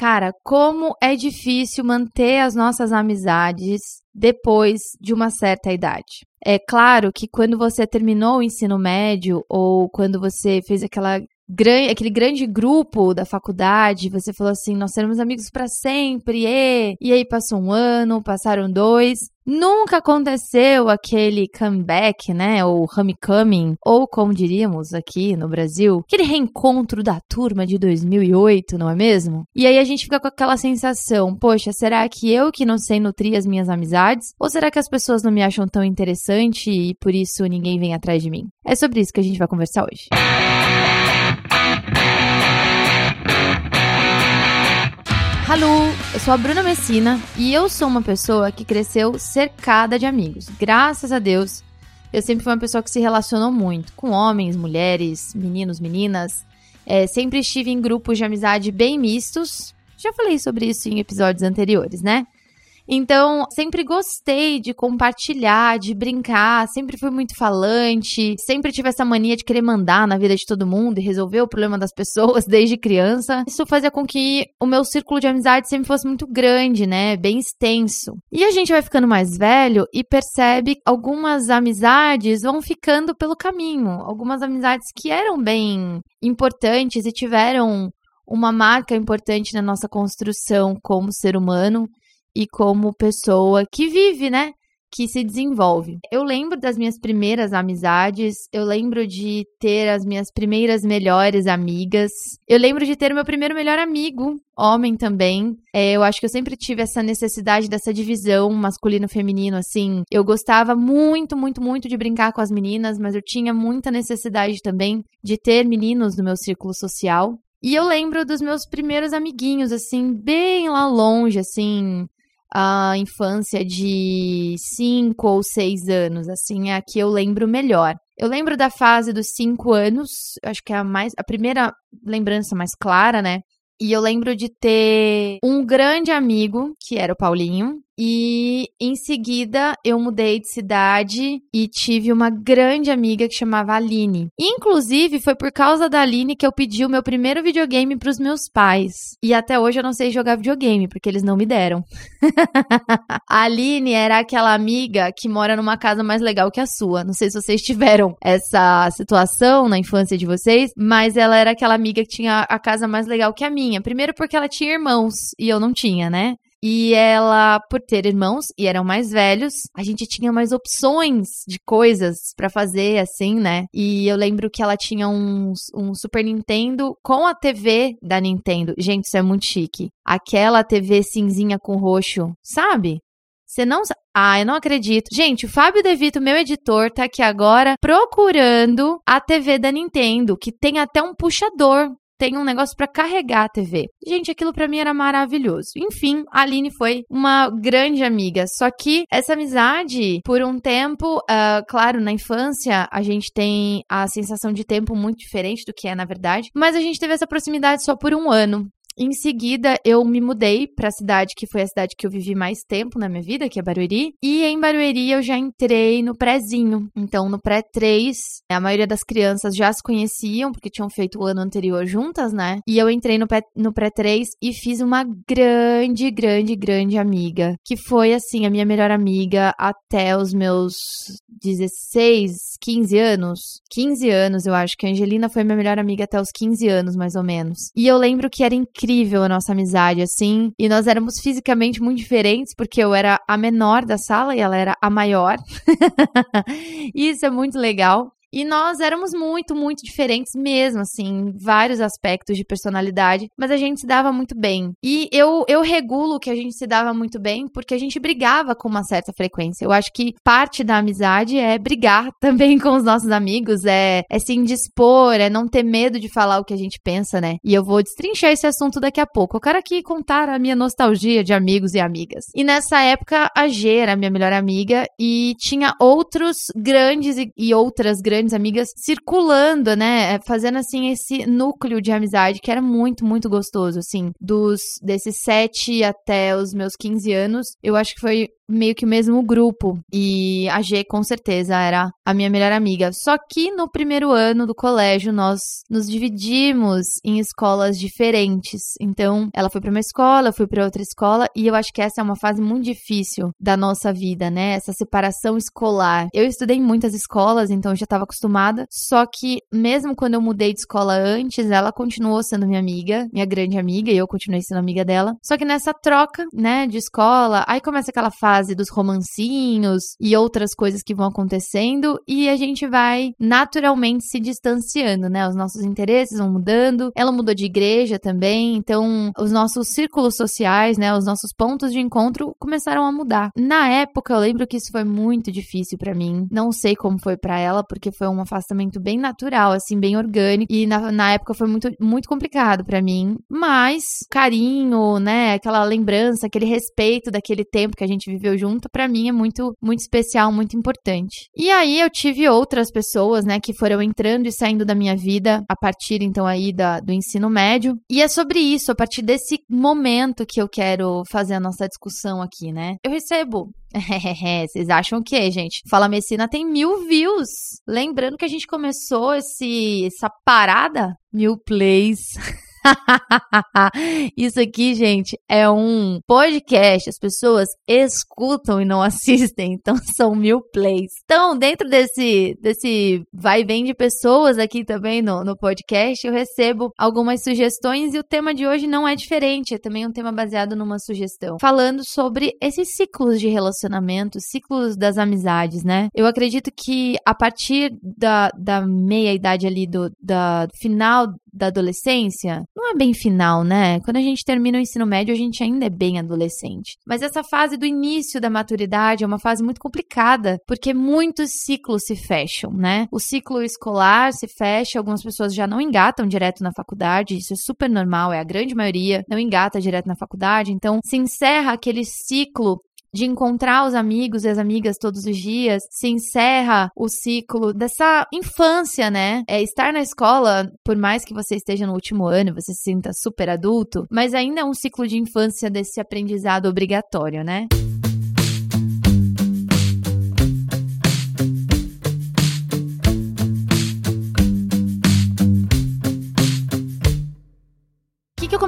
Cara, como é difícil manter as nossas amizades depois de uma certa idade. É claro que quando você terminou o ensino médio ou quando você fez aquela grande, aquele grande grupo da faculdade, você falou assim, nós seremos amigos para sempre, e, e aí passou um ano, passaram dois, Nunca aconteceu aquele comeback, né? Ou homecoming, ou como diríamos aqui no Brasil, aquele reencontro da turma de 2008, não é mesmo? E aí a gente fica com aquela sensação: poxa, será que eu que não sei nutrir as minhas amizades? Ou será que as pessoas não me acham tão interessante e por isso ninguém vem atrás de mim? É sobre isso que a gente vai conversar hoje. Alô, eu sou a Bruna Messina e eu sou uma pessoa que cresceu cercada de amigos. Graças a Deus, eu sempre fui uma pessoa que se relacionou muito com homens, mulheres, meninos, meninas. É, sempre estive em grupos de amizade bem mistos. Já falei sobre isso em episódios anteriores, né? Então, sempre gostei de compartilhar, de brincar, sempre fui muito falante, sempre tive essa mania de querer mandar na vida de todo mundo e resolver o problema das pessoas desde criança. Isso fazia com que o meu círculo de amizade sempre fosse muito grande, né? Bem extenso. E a gente vai ficando mais velho e percebe algumas amizades vão ficando pelo caminho. Algumas amizades que eram bem importantes e tiveram uma marca importante na nossa construção como ser humano e como pessoa que vive, né? Que se desenvolve. Eu lembro das minhas primeiras amizades, eu lembro de ter as minhas primeiras melhores amigas, eu lembro de ter meu primeiro melhor amigo, homem também. É, eu acho que eu sempre tive essa necessidade dessa divisão masculino-feminino, assim. Eu gostava muito, muito, muito de brincar com as meninas, mas eu tinha muita necessidade também de ter meninos no meu círculo social. E eu lembro dos meus primeiros amiguinhos, assim, bem lá longe, assim, a infância de 5 ou 6 anos, assim, é a que eu lembro melhor. Eu lembro da fase dos 5 anos, acho que é a mais a primeira lembrança mais clara, né? E eu lembro de ter um grande amigo, que era o Paulinho, e em seguida eu mudei de cidade e tive uma grande amiga que chamava Aline. Inclusive, foi por causa da Aline que eu pedi o meu primeiro videogame para os meus pais. E até hoje eu não sei jogar videogame, porque eles não me deram. a Aline era aquela amiga que mora numa casa mais legal que a sua. Não sei se vocês tiveram essa situação na infância de vocês, mas ela era aquela amiga que tinha a casa mais legal que a minha. Primeiro porque ela tinha irmãos e eu não tinha, né? E ela, por ter irmãos e eram mais velhos, a gente tinha mais opções de coisas para fazer, assim, né? E eu lembro que ela tinha um, um Super Nintendo com a TV da Nintendo. Gente, isso é muito chique. Aquela TV cinzinha com roxo, sabe? Você não Ah, eu não acredito. Gente, o Fábio Devito, meu editor, tá aqui agora procurando a TV da Nintendo, que tem até um puxador tem um negócio para carregar a TV. Gente, aquilo para mim era maravilhoso. Enfim, a Aline foi uma grande amiga. Só que essa amizade, por um tempo, uh, claro, na infância, a gente tem a sensação de tempo muito diferente do que é na verdade, mas a gente teve essa proximidade só por um ano. Em seguida, eu me mudei para a cidade que foi a cidade que eu vivi mais tempo na minha vida, que é Barueri. E em Barueri eu já entrei no prézinho. Então, no pré 3, a maioria das crianças já se conheciam, porque tinham feito o ano anterior juntas, né? E eu entrei no, pré, no pré 3 e fiz uma grande, grande, grande amiga. Que foi, assim, a minha melhor amiga até os meus 16, 15 anos. 15 anos, eu acho que a Angelina foi minha melhor amiga até os 15 anos, mais ou menos. E eu lembro que era incrível incrível a nossa amizade, assim. E nós éramos fisicamente muito diferentes, porque eu era a menor da sala e ela era a maior. Isso é muito legal. E nós éramos muito, muito diferentes mesmo, assim, em vários aspectos de personalidade, mas a gente se dava muito bem. E eu, eu regulo que a gente se dava muito bem porque a gente brigava com uma certa frequência. Eu acho que parte da amizade é brigar também com os nossos amigos, é, é se indispor, é não ter medo de falar o que a gente pensa, né? E eu vou destrinchar esse assunto daqui a pouco. Eu quero aqui contar a minha nostalgia de amigos e amigas. E nessa época, a G era minha melhor amiga e tinha outros grandes e, e outras grandes grandes amigas circulando, né? É, fazendo assim esse núcleo de amizade que era muito, muito gostoso, assim. Dos desses sete até os meus 15 anos, eu acho que foi meio que o mesmo grupo. E a G, com certeza, era a minha melhor amiga. Só que no primeiro ano do colégio, nós nos dividimos em escolas diferentes. Então, ela foi para uma escola, eu fui para outra escola. E eu acho que essa é uma fase muito difícil da nossa vida, né? Essa separação escolar. Eu estudei em muitas escolas, então eu já estava acostumada. Só que, mesmo quando eu mudei de escola antes, ela continuou sendo minha amiga, minha grande amiga, e eu continuei sendo amiga dela. Só que nessa troca, né, de escola, aí começa aquela fase dos romancinhos e outras coisas que vão acontecendo, e a gente vai naturalmente se distanciando, né? Os nossos interesses vão mudando. Ela mudou de igreja também, então os nossos círculos sociais, né, os nossos pontos de encontro começaram a mudar. Na época, eu lembro que isso foi muito difícil para mim. Não sei como foi para ela, porque foi um afastamento bem natural, assim, bem orgânico, e na, na época foi muito, muito complicado para mim, mas carinho, né, aquela lembrança, aquele respeito daquele tempo que a gente viveu junto, para mim é muito, muito especial, muito importante. E aí eu tive outras pessoas, né, que foram entrando e saindo da minha vida a partir então aí da, do ensino médio. E é sobre isso, a partir desse momento que eu quero fazer a nossa discussão aqui, né? Eu recebo Vocês acham o quê, gente? Fala Messina tem mil views. Lembrando que a gente começou esse, essa parada, mil plays. Isso aqui, gente, é um podcast. As pessoas escutam e não assistem, então são mil plays. Então, dentro desse, desse vai e vem de pessoas aqui também no, no podcast, eu recebo algumas sugestões e o tema de hoje não é diferente. É também um tema baseado numa sugestão, falando sobre esses ciclos de relacionamento, ciclos das amizades, né? Eu acredito que a partir da, da meia idade ali, do da final da adolescência, não é bem final, né? Quando a gente termina o ensino médio, a gente ainda é bem adolescente. Mas essa fase do início da maturidade é uma fase muito complicada, porque muitos ciclos se fecham, né? O ciclo escolar se fecha, algumas pessoas já não engatam direto na faculdade, isso é super normal, é a grande maioria, não engata direto na faculdade, então se encerra aquele ciclo de encontrar os amigos e as amigas todos os dias, se encerra o ciclo dessa infância, né? É estar na escola, por mais que você esteja no último ano, você se sinta super adulto, mas ainda é um ciclo de infância desse aprendizado obrigatório, né?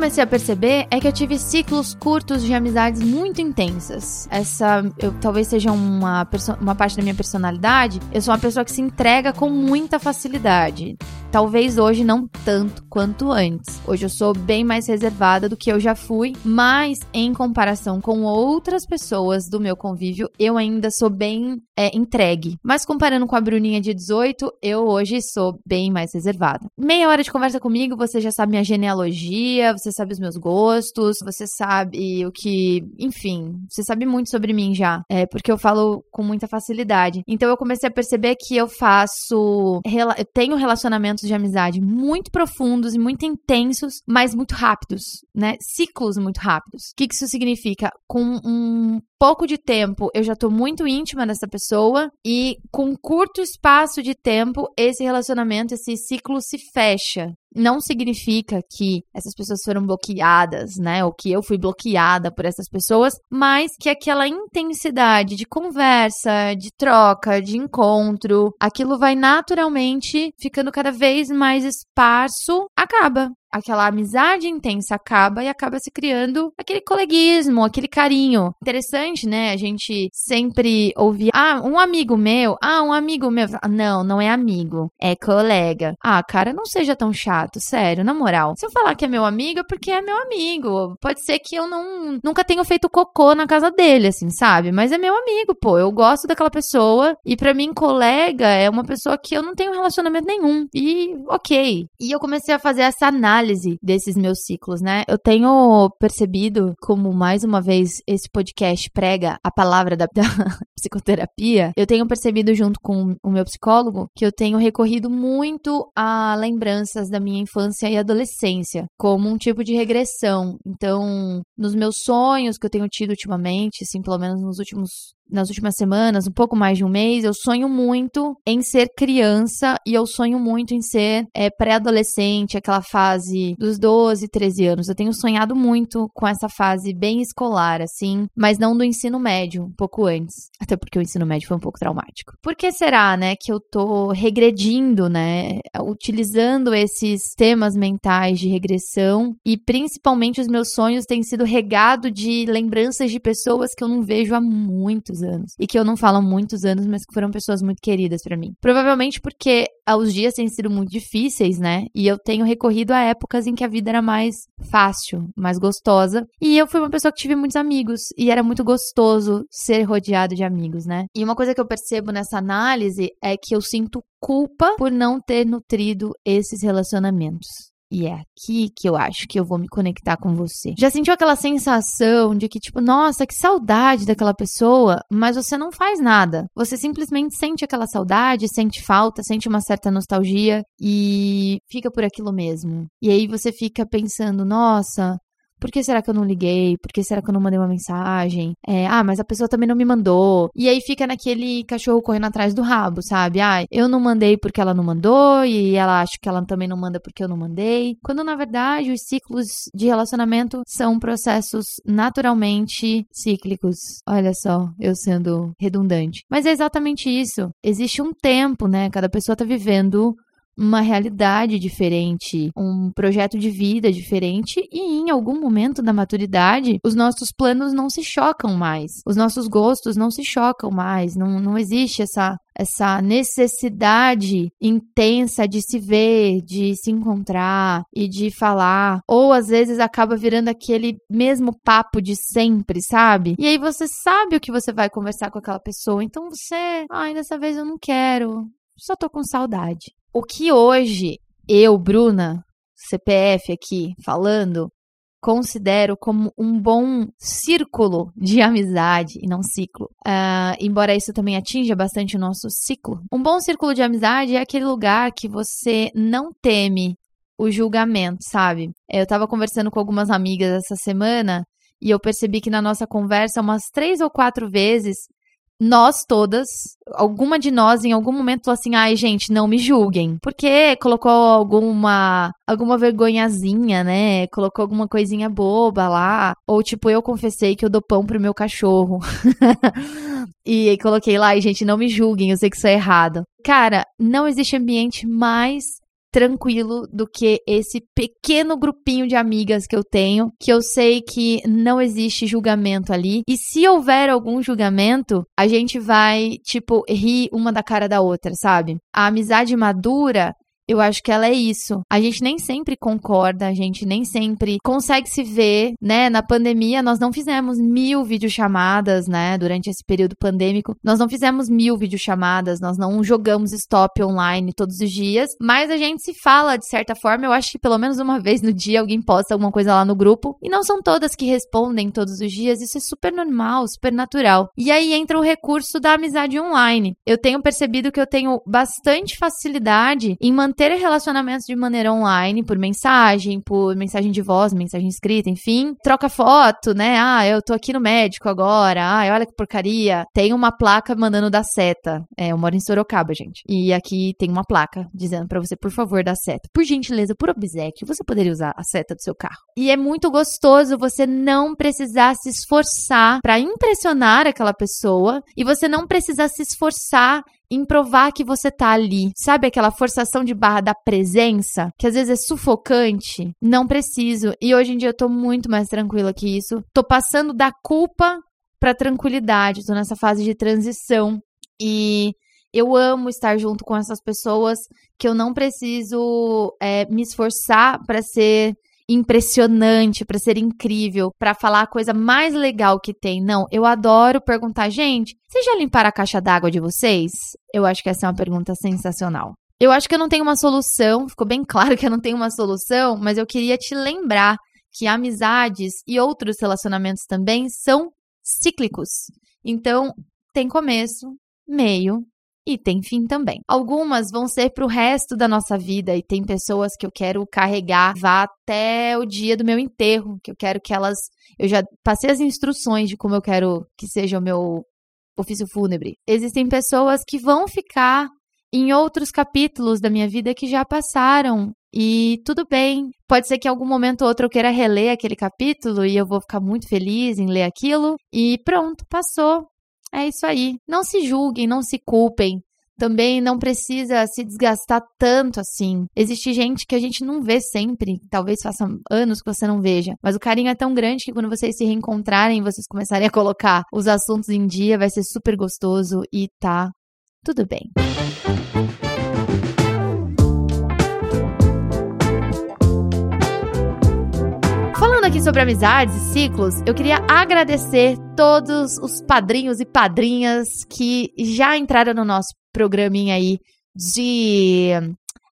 Comecei a perceber é que eu tive ciclos curtos de amizades muito intensas. Essa eu, talvez seja uma, uma parte da minha personalidade. Eu sou uma pessoa que se entrega com muita facilidade. Talvez hoje não tanto quanto antes. Hoje eu sou bem mais reservada do que eu já fui, mas em comparação com outras pessoas do meu convívio, eu ainda sou bem é, entregue. Mas comparando com a Bruninha de 18, eu hoje sou bem mais reservada. Meia hora de conversa comigo, você já sabe minha genealogia, você sabe os meus gostos, você sabe o que. Enfim, você sabe muito sobre mim já. É porque eu falo com muita facilidade. Então eu comecei a perceber que eu faço. Eu tenho relacionamentos de amizade muito profundos e muito intensos, mas muito rápidos, né? Ciclos muito rápidos. O que isso significa? Com um pouco de tempo eu já tô muito íntima dessa pessoa e com curto espaço de tempo esse relacionamento, esse ciclo se fecha não significa que essas pessoas foram bloqueadas, né? Ou que eu fui bloqueada por essas pessoas, mas que aquela intensidade de conversa, de troca, de encontro, aquilo vai naturalmente ficando cada vez mais esparso, acaba aquela amizade intensa acaba e acaba se criando aquele coleguismo, aquele carinho. Interessante, né? A gente sempre ouvir, ah, um amigo meu, ah, um amigo meu. Não, não é amigo, é colega. Ah, cara, não seja tão chato, sério, na moral. Se eu falar que é meu amigo, é porque é meu amigo. Pode ser que eu não nunca tenha feito cocô na casa dele, assim, sabe? Mas é meu amigo, pô. Eu gosto daquela pessoa e para mim colega é uma pessoa que eu não tenho relacionamento nenhum. E OK. E eu comecei a fazer essa análise desses meus ciclos, né? Eu tenho percebido, como mais uma vez esse podcast prega a palavra da, da psicoterapia, eu tenho percebido junto com o meu psicólogo que eu tenho recorrido muito a lembranças da minha infância e adolescência, como um tipo de regressão. Então, nos meus sonhos que eu tenho tido ultimamente, assim, pelo menos nos últimos nas últimas semanas, um pouco mais de um mês, eu sonho muito em ser criança e eu sonho muito em ser é, pré-adolescente, aquela fase dos 12, 13 anos. Eu tenho sonhado muito com essa fase bem escolar, assim, mas não do ensino médio, um pouco antes. Até porque o ensino médio foi um pouco traumático. Por que será, né, que eu tô regredindo, né, utilizando esses temas mentais de regressão e principalmente os meus sonhos têm sido regado de lembranças de pessoas que eu não vejo há muitos anos e que eu não falo muitos anos, mas que foram pessoas muito queridas para mim. Provavelmente porque os dias têm sido muito difíceis, né? E eu tenho recorrido a épocas em que a vida era mais fácil, mais gostosa. E eu fui uma pessoa que tive muitos amigos e era muito gostoso ser rodeado de amigos, né? E uma coisa que eu percebo nessa análise é que eu sinto culpa por não ter nutrido esses relacionamentos. E é aqui que eu acho que eu vou me conectar com você. Já sentiu aquela sensação de que, tipo, nossa, que saudade daquela pessoa, mas você não faz nada. Você simplesmente sente aquela saudade, sente falta, sente uma certa nostalgia e fica por aquilo mesmo. E aí você fica pensando, nossa, por que será que eu não liguei? Por que será que eu não mandei uma mensagem? É, ah, mas a pessoa também não me mandou. E aí fica naquele cachorro correndo atrás do rabo, sabe? Ah, eu não mandei porque ela não mandou e ela acha que ela também não manda porque eu não mandei. Quando na verdade os ciclos de relacionamento são processos naturalmente cíclicos. Olha só, eu sendo redundante. Mas é exatamente isso. Existe um tempo, né? Cada pessoa tá vivendo uma realidade diferente, um projeto de vida diferente e em algum momento da maturidade os nossos planos não se chocam mais, os nossos gostos não se chocam mais, não, não existe essa essa necessidade intensa de se ver, de se encontrar e de falar, ou às vezes acaba virando aquele mesmo papo de sempre, sabe? E aí você sabe o que você vai conversar com aquela pessoa, então você, ai, dessa vez eu não quero, só tô com saudade. O que hoje eu, Bruna, CPF aqui falando, considero como um bom círculo de amizade e não ciclo. Uh, embora isso também atinja bastante o nosso ciclo. Um bom círculo de amizade é aquele lugar que você não teme o julgamento, sabe? Eu tava conversando com algumas amigas essa semana e eu percebi que na nossa conversa, umas três ou quatro vezes, nós todas, alguma de nós em algum momento falou assim: "Ai, gente, não me julguem". Porque colocou alguma alguma vergonhazinha, né? Colocou alguma coisinha boba lá, ou tipo, eu confessei que eu dou pão pro meu cachorro. e coloquei lá, e gente, não me julguem, eu sei que isso é errado. Cara, não existe ambiente mais tranquilo do que esse pequeno grupinho de amigas que eu tenho, que eu sei que não existe julgamento ali. E se houver algum julgamento, a gente vai, tipo, rir uma da cara da outra, sabe? A amizade madura eu acho que ela é isso. A gente nem sempre concorda, a gente nem sempre consegue se ver, né? Na pandemia, nós não fizemos mil videochamadas, né? Durante esse período pandêmico, nós não fizemos mil videochamadas, nós não jogamos stop online todos os dias, mas a gente se fala de certa forma. Eu acho que pelo menos uma vez no dia alguém posta alguma coisa lá no grupo. E não são todas que respondem todos os dias, isso é super normal, super natural. E aí entra o recurso da amizade online. Eu tenho percebido que eu tenho bastante facilidade em manter ter relacionamentos de maneira online, por mensagem, por mensagem de voz, mensagem escrita, enfim. Troca foto, né? Ah, eu tô aqui no médico agora. Ah, olha que porcaria. Tem uma placa mandando da seta. É, eu moro em Sorocaba, gente. E aqui tem uma placa dizendo para você, por favor, da seta. Por gentileza, por obsequio, você poderia usar a seta do seu carro. E é muito gostoso você não precisar se esforçar para impressionar aquela pessoa e você não precisar se esforçar em provar que você tá ali. Sabe aquela forçação de barra da presença, que às vezes é sufocante? Não preciso. E hoje em dia eu tô muito mais tranquila que isso. Tô passando da culpa pra tranquilidade. Tô nessa fase de transição. E eu amo estar junto com essas pessoas que eu não preciso é, me esforçar para ser impressionante, para ser incrível, para falar a coisa mais legal que tem. Não, eu adoro perguntar, gente, vocês já limparam a caixa d'água de vocês? Eu acho que essa é uma pergunta sensacional. Eu acho que eu não tenho uma solução, ficou bem claro que eu não tenho uma solução, mas eu queria te lembrar que amizades e outros relacionamentos também são cíclicos. Então, tem começo, meio e tem fim também. Algumas vão ser para o resto da nossa vida e tem pessoas que eu quero carregar vá até o dia do meu enterro, que eu quero que elas eu já passei as instruções de como eu quero que seja o meu ofício fúnebre. Existem pessoas que vão ficar em outros capítulos da minha vida que já passaram. E tudo bem. Pode ser que em algum momento ou outro eu queira reler aquele capítulo e eu vou ficar muito feliz em ler aquilo. E pronto, passou. É isso aí. Não se julguem, não se culpem. Também não precisa se desgastar tanto assim. Existe gente que a gente não vê sempre, talvez faça anos que você não veja, mas o carinho é tão grande que quando vocês se reencontrarem, vocês começarem a colocar os assuntos em dia, vai ser super gostoso e tá tudo bem. Aqui sobre amizades e ciclos, eu queria agradecer todos os padrinhos e padrinhas que já entraram no nosso programinha aí de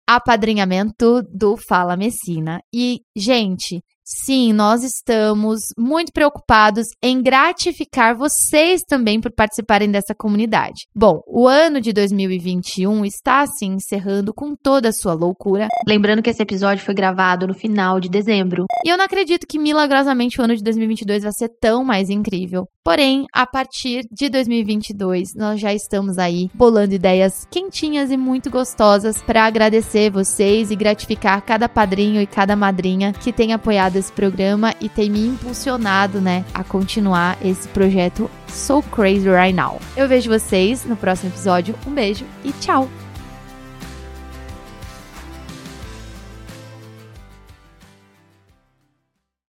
apadrinhamento do Fala Messina. E, gente, Sim, nós estamos muito preocupados em gratificar vocês também por participarem dessa comunidade. Bom, o ano de 2021 está assim encerrando com toda a sua loucura. Lembrando que esse episódio foi gravado no final de dezembro. E eu não acredito que milagrosamente o ano de 2022 vai ser tão mais incrível. Porém, a partir de 2022, nós já estamos aí bolando ideias quentinhas e muito gostosas para agradecer vocês e gratificar cada padrinho e cada madrinha que tem apoiado esse programa e tem me impulsionado, né, a continuar esse projeto So Crazy Right Now. Eu vejo vocês no próximo episódio. Um beijo e tchau!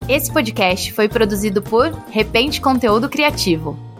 Esse podcast foi produzido por Repente Conteúdo Criativo.